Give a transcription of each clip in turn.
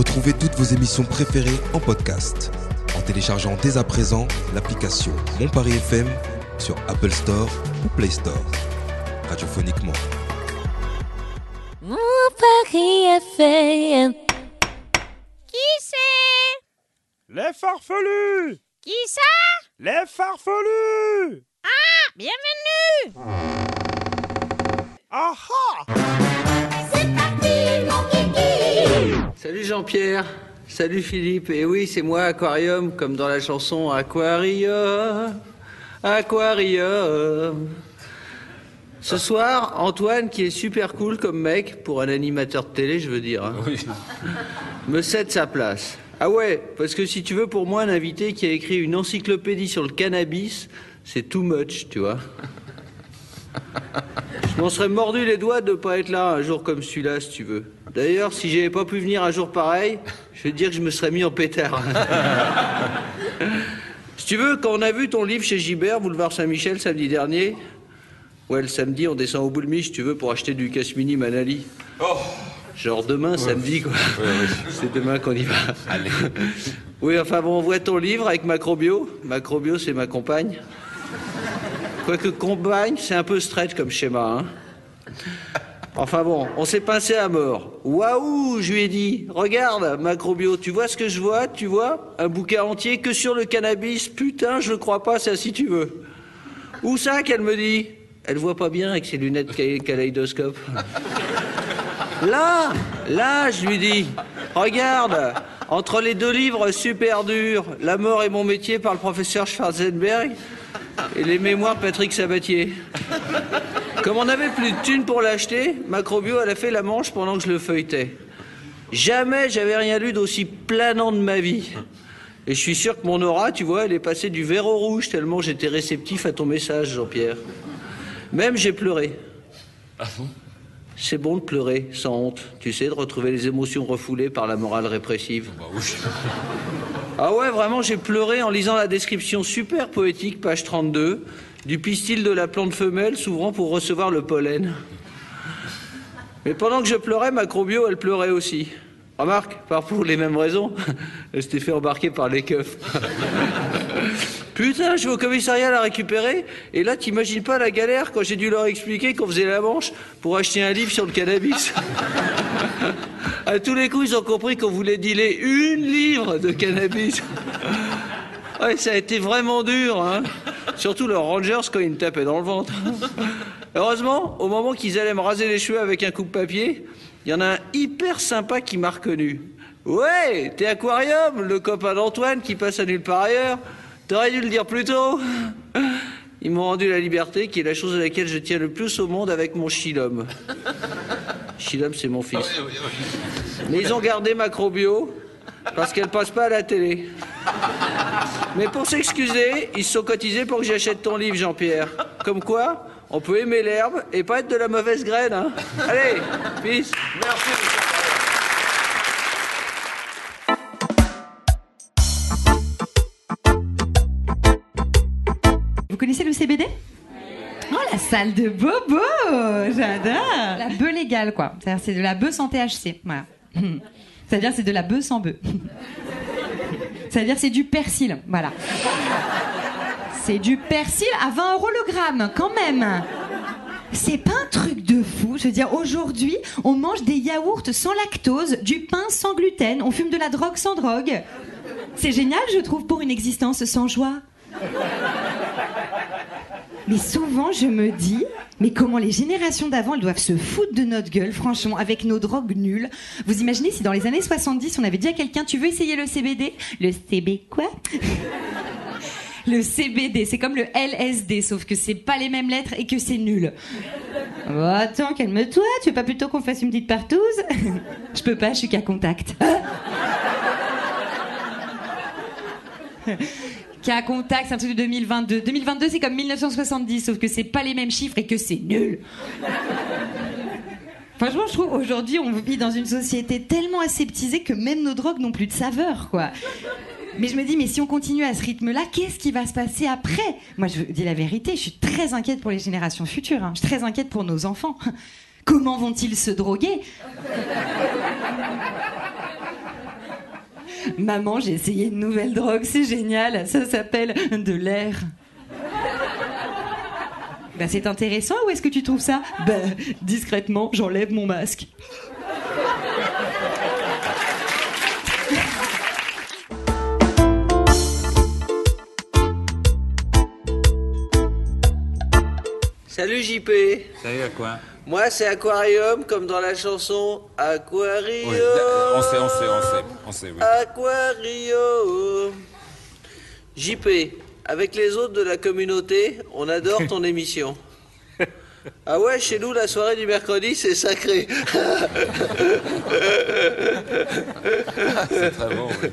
Retrouvez toutes vos émissions préférées en podcast en téléchargeant dès à présent l'application Mon Paris FM sur Apple Store ou Play Store. Radiophoniquement. Mon Paris FM. Qui c'est? Les farfelus Qui ça? Les farfelus Ah, bienvenue Ah ah Jean-Pierre, salut Philippe, et oui c'est moi Aquarium, comme dans la chanson Aquarium, Aquarium. Ce soir, Antoine, qui est super cool comme mec, pour un animateur de télé je veux dire, hein, me cède sa place. Ah ouais, parce que si tu veux pour moi un invité qui a écrit une encyclopédie sur le cannabis, c'est too much, tu vois. Je m'en serais mordu les doigts de pas être là un jour comme celui-là, si tu veux. D'ailleurs, si j'avais pas pu venir un jour pareil, je vais te dire que je me serais mis en pétard. si tu veux, quand on a vu ton livre chez Gibert, boulevard Saint-Michel, samedi dernier, ouais, le samedi, on descend au Boulmi, si tu veux, pour acheter du casse-mini Manali. Genre demain, samedi, quoi. C'est demain qu'on y va. Oui, enfin bon, on voit ton livre avec Macrobio. Macrobio, c'est ma compagne. Quoique compagne, c'est un peu stretch comme schéma, hein. Enfin bon, on s'est pincé à mort. Waouh, je lui ai dit, regarde, Macrobio, tu vois ce que je vois, tu vois Un bouquin entier que sur le cannabis, putain, je le crois pas, ça si tu veux. Où ça qu'elle me dit? Elle voit pas bien avec ses lunettes kaléidoscope. Là, là, je lui dis, regarde, entre les deux livres super durs, La mort et mon métier par le professeur Schwarzenberg et les mémoires Patrick Sabatier. Comme on n'avait plus de thunes pour l'acheter, Macrobio, elle a fait la manche pendant que je le feuilletais. Jamais j'avais rien lu d'aussi planant de ma vie. Et je suis sûr que mon aura, tu vois, elle est passée du vert au rouge tellement j'étais réceptif à ton message, Jean-Pierre. Même j'ai pleuré. C'est bon de pleurer, sans honte. Tu sais, de retrouver les émotions refoulées par la morale répressive. Ah ouais, vraiment, j'ai pleuré en lisant la description super poétique, page 32, du pistil de la plante femelle s'ouvrant pour recevoir le pollen. Mais pendant que je pleurais, Macrobio, elle pleurait aussi. Remarque, pas pour les mêmes raisons. Elle s'était fait embarquer par les keufs. Putain, je vais au commissariat la récupérer, et là, t'imagines pas la galère quand j'ai dû leur expliquer qu'on faisait la manche pour acheter un livre sur le cannabis. À tous les coups, ils ont compris qu'on voulait dealer une livre de cannabis. Ouais, ça a été vraiment dur, hein. Surtout leurs Rangers quand ils me tapaient dans le ventre. Heureusement, au moment qu'ils allaient me raser les cheveux avec un coupe-papier, il y en a un hyper sympa qui m'a reconnu. Ouais, t'es Aquarium, le copain d'Antoine qui passe à nulle part ailleurs. T'aurais dû le dire plus tôt. Ils m'ont rendu la liberté, qui est la chose à laquelle je tiens le plus au monde avec mon chilum. Chilum, c'est mon fils. Mais ils ont gardé Macrobio parce qu'elle passe pas à la télé. Mais pour s'excuser, ils se sont cotisés pour que j'achète ton livre, Jean-Pierre. Comme quoi, on peut aimer l'herbe et pas être de la mauvaise graine. Hein. Allez, peace. Merci. Salle de bobo J'adore La bœuf légale, quoi. C'est-à-dire, c'est de la bœuf sans THC. Voilà. C'est-à-dire, c'est de la bœuf sans bœuf. C'est-à-dire, c'est du persil. Voilà. C'est du persil à 20 euros le gramme, quand même. C'est pas un truc de fou. Je veux dire, aujourd'hui, on mange des yaourts sans lactose, du pain sans gluten, on fume de la drogue sans drogue. C'est génial, je trouve, pour une existence sans joie. Mais souvent, je me dis, mais comment les générations d'avant, elles doivent se foutre de notre gueule, franchement, avec nos drogues nulles. Vous imaginez si dans les années 70, on avait dit à quelqu'un, tu veux essayer le CBD Le CB quoi? Le CBD, c'est comme le LSD, sauf que c'est pas les mêmes lettres et que c'est nul. Oh, attends, calme-toi, tu veux pas plutôt qu'on fasse une petite partouze? Je peux pas, je suis qu'à contact. Cas contact, c'est un truc de 2022. 2022, c'est comme 1970, sauf que c'est pas les mêmes chiffres et que c'est nul. Franchement, je trouve aujourd'hui, on vit dans une société tellement aseptisée que même nos drogues n'ont plus de saveur, quoi. Mais je me dis, mais si on continue à ce rythme-là, qu'est-ce qui va se passer après? Moi, je vous dis la vérité, je suis très inquiète pour les générations futures. hein. Je suis très inquiète pour nos enfants. Comment vont-ils se droguer? Maman, j'ai essayé une nouvelle drogue, c'est génial. Ça s'appelle de l'air. Bah, c'est intéressant, où est-ce que tu trouves ça? Bah, discrètement, j'enlève mon masque. Salut JP. Salut à quoi? Moi, c'est aquarium, comme dans la chanson Aquarium. Oui, on sait, on sait, on sait, on sait, oui. Aquarium. JP, avec les autres de la communauté, on adore ton émission. Ah ouais, chez nous, la soirée du mercredi, c'est sacré. C'est très bon, oui.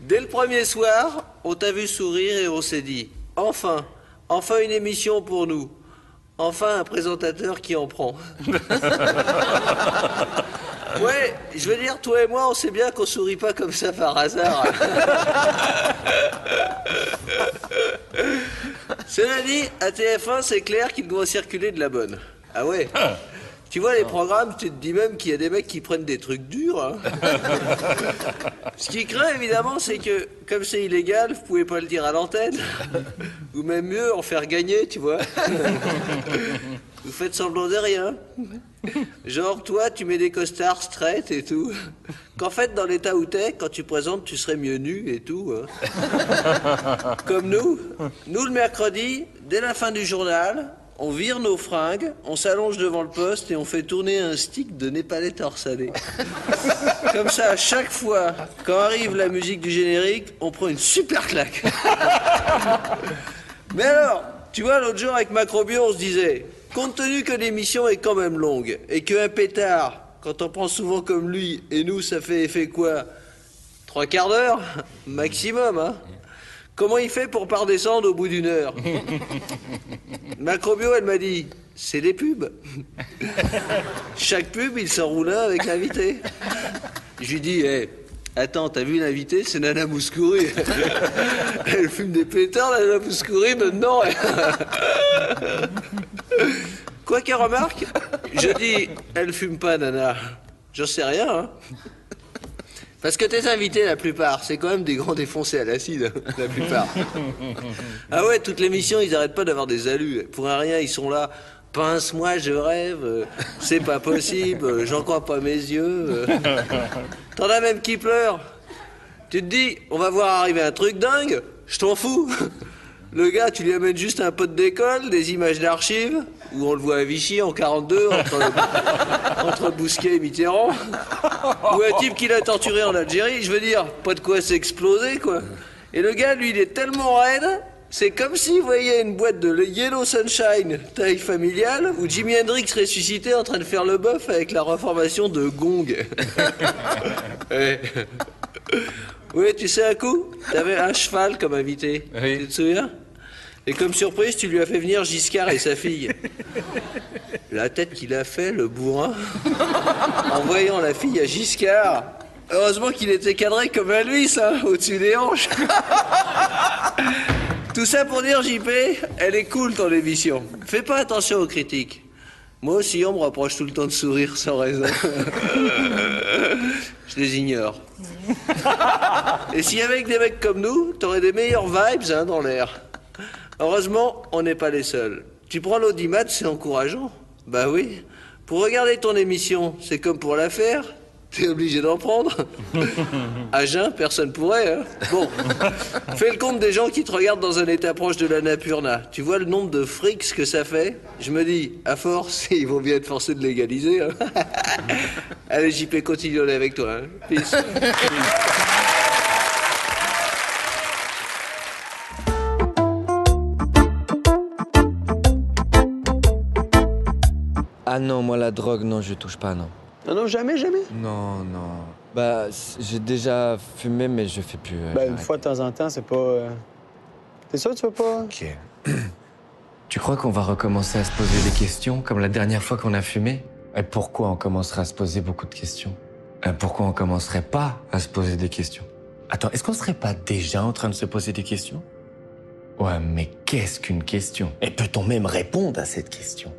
Dès le premier soir, on t'a vu sourire et on s'est dit, enfin, enfin une émission pour nous. Enfin un présentateur qui en prend. ouais, je veux dire, toi et moi, on sait bien qu'on sourit pas comme ça par hasard. Cela dit, à TF1, c'est clair qu'il doit circuler de la bonne. Ah ouais? Tu vois les programmes, tu te dis même qu'il y a des mecs qui prennent des trucs durs. hein. Ce qui craint évidemment, c'est que comme c'est illégal, vous pouvez pas le dire à l'antenne. Ou même mieux, en faire gagner, tu vois. Vous faites semblant de rien. Genre, toi, tu mets des costards straight et tout. Qu'en fait, dans l'état où t'es, quand tu présentes, tu serais mieux nu et tout. hein. Comme nous. Nous, le mercredi, dès la fin du journal, on vire nos fringues, on s'allonge devant le poste et on fait tourner un stick de népalais torsadé. Comme ça, à chaque fois, quand arrive la musique du générique, on prend une super claque. Mais alors, tu vois, l'autre jour avec Macrobio, on se disait, compte tenu que l'émission est quand même longue et qu'un pétard, quand on prend souvent comme lui, et nous, ça fait effet quoi? Trois quarts d'heure? Maximum, hein? Comment il fait pour pas redescendre au bout d'une heure Macrobio, elle m'a dit, c'est des pubs. Chaque pub, il s'en roule un avec l'invité. Je lui dis, eh, attends, t'as vu l'invité C'est Nana Mouskouri. Elle fume des pétards, Nana Mouskouri, maintenant. Quoi qu'elle remarque, je dis, elle fume pas, Nana. J'en sais rien, hein. Parce que tes invités, la plupart, c'est quand même des grands défoncés à l'acide, la plupart. Ah ouais, toute l'émission, ils arrêtent pas d'avoir des alus. Pour un rien, ils sont là. Pince-moi, je rêve. C'est pas possible. J'en crois pas mes yeux. T'en as même qui pleurent. Tu te dis, on va voir arriver un truc dingue. Je t'en fous. Le gars, tu lui amènes juste un pote d'école, des images d'archives, où on le voit à Vichy en 42, entre, entre Bousquet et Mitterrand. Ou un type qui l'a torturé en Algérie, je veux dire, pas de quoi s'exploser, quoi. Et le gars, lui, il est tellement raide, c'est comme s'il voyait une boîte de Yellow Sunshine, taille familiale, où Jimi Hendrix ressuscité en train de faire le bœuf avec la reformation de Gong. Ouais. Oui, tu sais un coup T'avais un cheval comme invité. Oui. Tu te souviens? Et comme surprise, tu lui as fait venir Giscard et sa fille. La tête qu'il a fait, le bourrin, en voyant la fille à Giscard. Heureusement qu'il était cadré comme un lui, ça, au-dessus des hanches. Tout ça pour dire, JP, elle est cool ton émission. Fais pas attention aux critiques. Moi aussi, on me reproche tout le temps de sourire sans raison. Je les ignore. Et si avec des mecs comme nous, t'aurais des meilleures vibes hein, dans l'air. Heureusement, on n'est pas les seuls. Tu prends l'audimat, c'est encourageant. Bah oui. Pour regarder ton émission, c'est comme pour la faire. T'es obligé d'en prendre. À jeun, personne pourrait. Hein. Bon, fais le compte des gens qui te regardent dans un état proche de la Napurna. Tu vois le nombre de frics que ça fait? Je me dis, à force, ils vont bien être forcés de légaliser. hein. Allez, JP, continue avec toi. hein. Peace. Ah non, moi la drogue, non, je touche pas, non. Non, non, jamais, jamais? Non, non. Bah, j'ai déjà fumé, mais je fais plus. euh, j'ai une fois de temps en temps, c'est pas. euh, T'es sûr que tu veux pas? Ok. tu crois qu'on va recommencer à se poser des questions comme la dernière fois qu'on a fumé? Et pourquoi on commencerait à se poser beaucoup de questions? Et Pourquoi on commencerait pas à se poser des questions? Attends, est-ce qu'on serait pas déjà en train de se poser des questions? Ouais, mais qu'est-ce qu'une question? Et peut-on même répondre à cette question?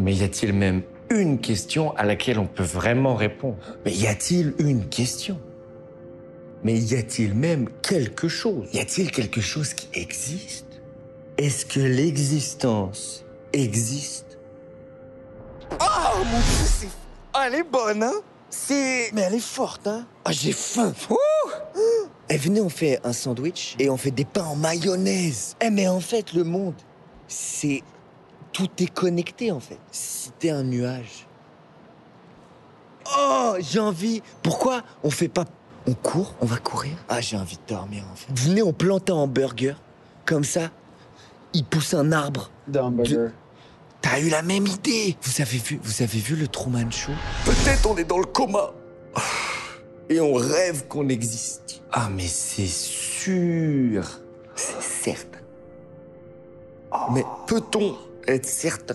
Mais y a-t-il même une question à laquelle on peut vraiment répondre? Mais y a-t-il une question? Mais y a-t-il même quelque chose? Y a-t-il quelque chose qui existe? Est-ce que l'existence existe? Oh mon dieu, c'est. Ah, elle est bonne, hein? C'est. Mais elle est forte, hein? Ah, j'ai faim. Ouh! Eh, venez, on fait un sandwich et on fait des pains en mayonnaise. Eh, mais en fait, le monde, c'est. Tout est connecté, en fait. Si t'es un nuage. Oh, j'ai envie. Pourquoi on fait pas. On court On va courir? Ah, j'ai envie de dormir, en fait. Venez, on plante un hamburger. Comme ça, il pousse un arbre. Hamburger. T'as eu la même idée Vous avez vu, vous avez vu le Truman Show? Peut-être on est dans le coma. Et on rêve qu'on existe. Ah, mais c'est sûr. C'est certain. Mais peut-on être certain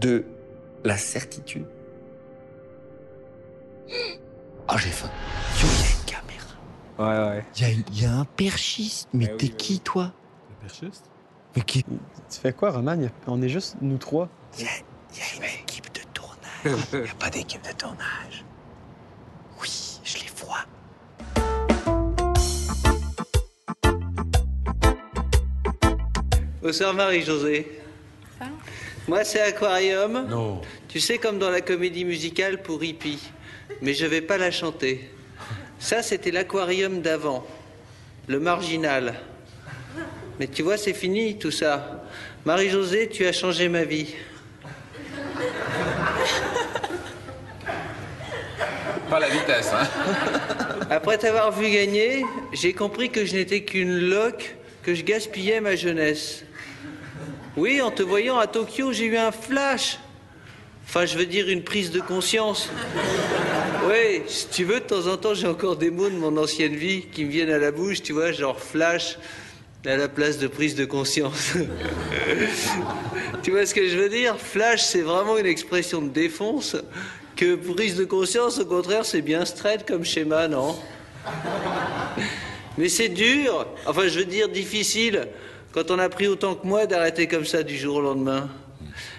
de la certitude Ah, j'ai faim. Yo, il y a une caméra. Ouais, ouais. Il y, a une- il y a un perchiste. Mais Eh t'es oui, qui, toi? Le perchiste? Mais qui? Tu fais quoi, Roman? Y a- On est juste nous trois. Il y a, il y a une équipe de tournage. Il n'y a pas d'équipe de tournage. Oui, je les vois. Bonsoir Marie-Josée. Moi c'est Aquarium. Non. Tu sais comme dans la comédie musicale pour Hippie. Mais je vais pas la chanter. Ça c'était l'aquarium d'avant. Le marginal. Mais tu vois c'est fini tout ça. Marie-Josée, tu as changé ma vie. Pas la vitesse, hein. Après t'avoir vu gagner, j'ai compris que je n'étais qu'une loque, que je gaspillais ma jeunesse. Oui, en te voyant à Tokyo, j'ai eu un flash. Enfin, je veux dire une prise de conscience. Oui, si tu veux, de temps en temps, j'ai encore des mots de mon ancienne vie qui me viennent à la bouche, tu vois, genre flash à la place de prise de conscience. tu vois ce que je veux dire? Flash, c'est vraiment une expression de défonce. Que prise de conscience, au contraire, c'est bien straight comme schéma, non? Mais c'est dur, enfin je veux dire difficile, quand on a pris autant que moi d'arrêter comme ça du jour au lendemain.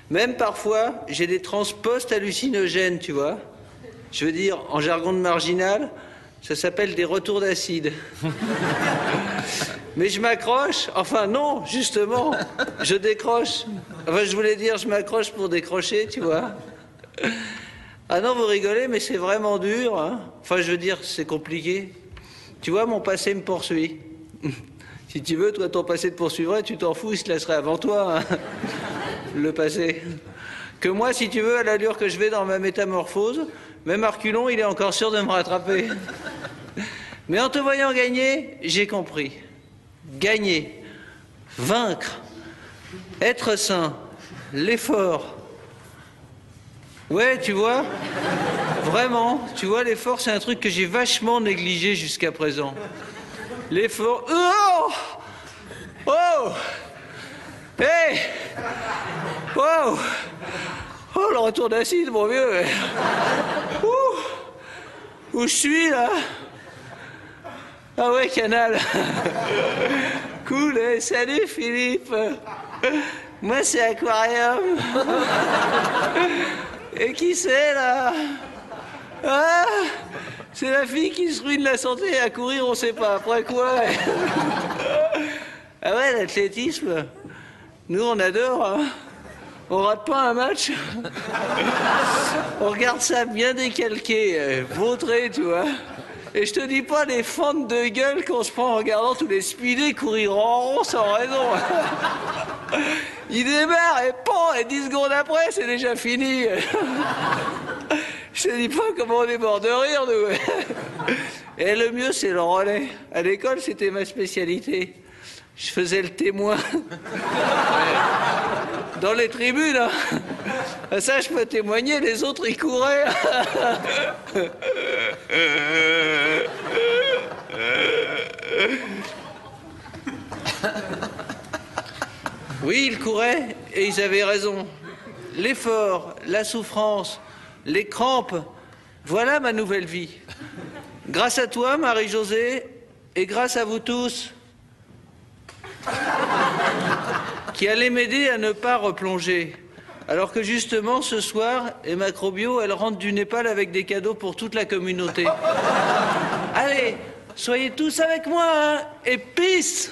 Même parfois, j'ai des transpostes hallucinogènes, tu vois. Je veux dire, en jargon de marginal, ça s'appelle des retours d'acide. Mais je m'accroche, enfin non, justement, je décroche. Enfin, je voulais dire, je m'accroche pour décrocher, tu vois. Ah non, vous rigolez, mais c'est vraiment dur. Hein enfin, je veux dire, c'est compliqué. Tu vois, mon passé me poursuit. Si tu veux, toi, ton passé te poursuivrait, tu t'en fous, il se laisserait avant toi, hein, le passé. Que moi, si tu veux, à l'allure que je vais dans ma métamorphose, même Arculon, il est encore sûr de me rattraper. Mais en te voyant gagner, j'ai compris. Gagner, vaincre, être sain, l'effort. Ouais, tu vois, vraiment, tu vois, l'effort, c'est un truc que j'ai vachement négligé jusqu'à présent. L'effort. Oh Oh Hey Oh Oh, le retour d'acide, mon vieux. Ouh Où je suis, là Ah ouais, canal. Cool, eh, salut Philippe. Moi, c'est Aquarium. Et qui c'est, là Ah C'est la fille qui se ruine la santé à courir, on sait pas après quoi. ah ouais, l'athlétisme. Nous, on adore. hein. On rate pas un match. on regarde ça bien décalqué, euh, vautré, tu vois. Et je te dis pas les fentes de gueule qu'on se prend en regardant tous les speedés courir en rond sans raison. Il démarre et pan, et 10 secondes après, c'est déjà fini. Je te dis pas comment on est mort de rire, nous. Et le mieux, c'est le relais. À l'école, c'était ma spécialité. Je faisais le témoin. Dans les tribunes. hein. Ça, je peux témoigner, les autres, ils couraient. Oui, ils couraient et ils avaient raison. L'effort, la souffrance, les crampes, voilà ma nouvelle vie. Grâce à toi, Marie-Josée, et grâce à vous tous, qui allez m'aider à ne pas replonger. Alors que justement, ce soir, et Macrobio, elle rentre du Népal avec des cadeaux pour toute la communauté. Allez, Soyez tous avec moi, hein, et peace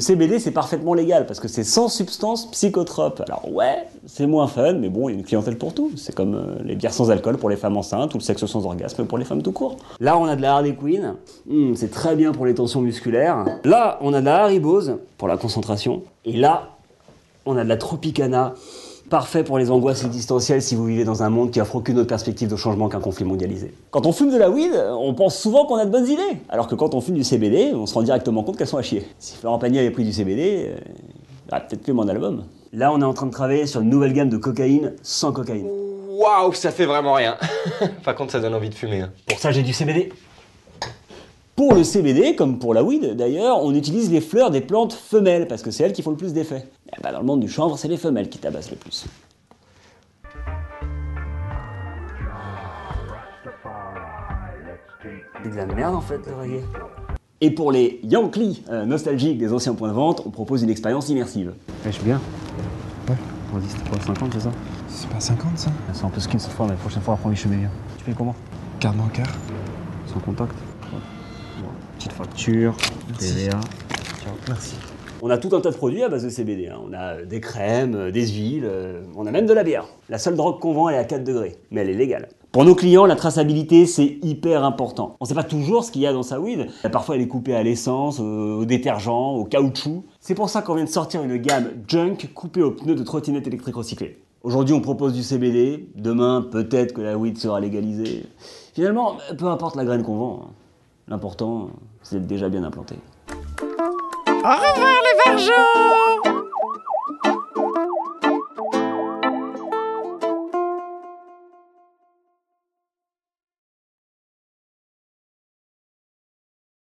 Le CBD, c'est parfaitement légal parce que c'est sans substance psychotrope. Alors ouais, c'est moins fun, mais bon, il y a une clientèle pour tout. C'est comme euh, les bières sans alcool pour les femmes enceintes ou le sexe sans orgasme pour les femmes tout court. Là, on a de la Harley Quinn. Hmm, c'est très bien pour les tensions musculaires. Là, on a de la Haribose pour la concentration. Et là, on a de la Tropicana. Parfait pour les angoisses existentielles si vous vivez dans un monde qui offre aucune autre perspective de changement qu'un conflit mondialisé. Quand on fume de la weed, on pense souvent qu'on a de bonnes idées. Alors que quand on fume du CBD, on se rend directement compte qu'elles sont à chier. Si Florent Pagny avait pris du CBD, euh, il aurait peut-être fait mon album. Là, on est en train de travailler sur une nouvelle gamme de cocaïne sans cocaïne. Waouh, ça fait vraiment rien. Par contre, ça donne envie de fumer. hein. Pour ça, j'ai du CBD. Pour le CBD, comme pour la weed d'ailleurs, on utilise les fleurs des plantes femelles parce que c'est elles qui font le plus d'effet. Eh ben, dans le monde du chanvre, c'est les femelles qui tabassent le plus. C'est de la merde en fait, le reggae. Et pour les Yankees euh, nostalgiques des anciens points de vente, on propose une expérience immersive. je suis bien. Ouais. Vas-y, c'était quoi 50, c'est ça? C'est pas 50 ça? C'est un peu skin cette fois, mais la prochaine fois, après, je suis meilleur. Tu payes comment? Carte bancaire Sans contact. Petite facture, TVA. Merci. On a tout un tas de produits à base de CBD. hein. On a euh, des crèmes, euh, des huiles, euh, on a même de la bière. La seule drogue qu'on vend, elle est à 4 degrés, mais elle est légale. Pour nos clients, la traçabilité, c'est hyper important. On sait pas toujours ce qu'il y a dans sa weed. Parfois, elle est coupée à l'essence, au détergent, au caoutchouc. C'est pour ça qu'on vient de sortir une gamme Junk coupée aux pneus de trottinette électrique recyclée. Aujourd'hui, on propose du CBD. Demain, peut-être que la weed sera légalisée. Finalement, peu importe la graine qu'on vend. hein. L'important, c'est d'être déjà bien implanté. Au revoir les vergeons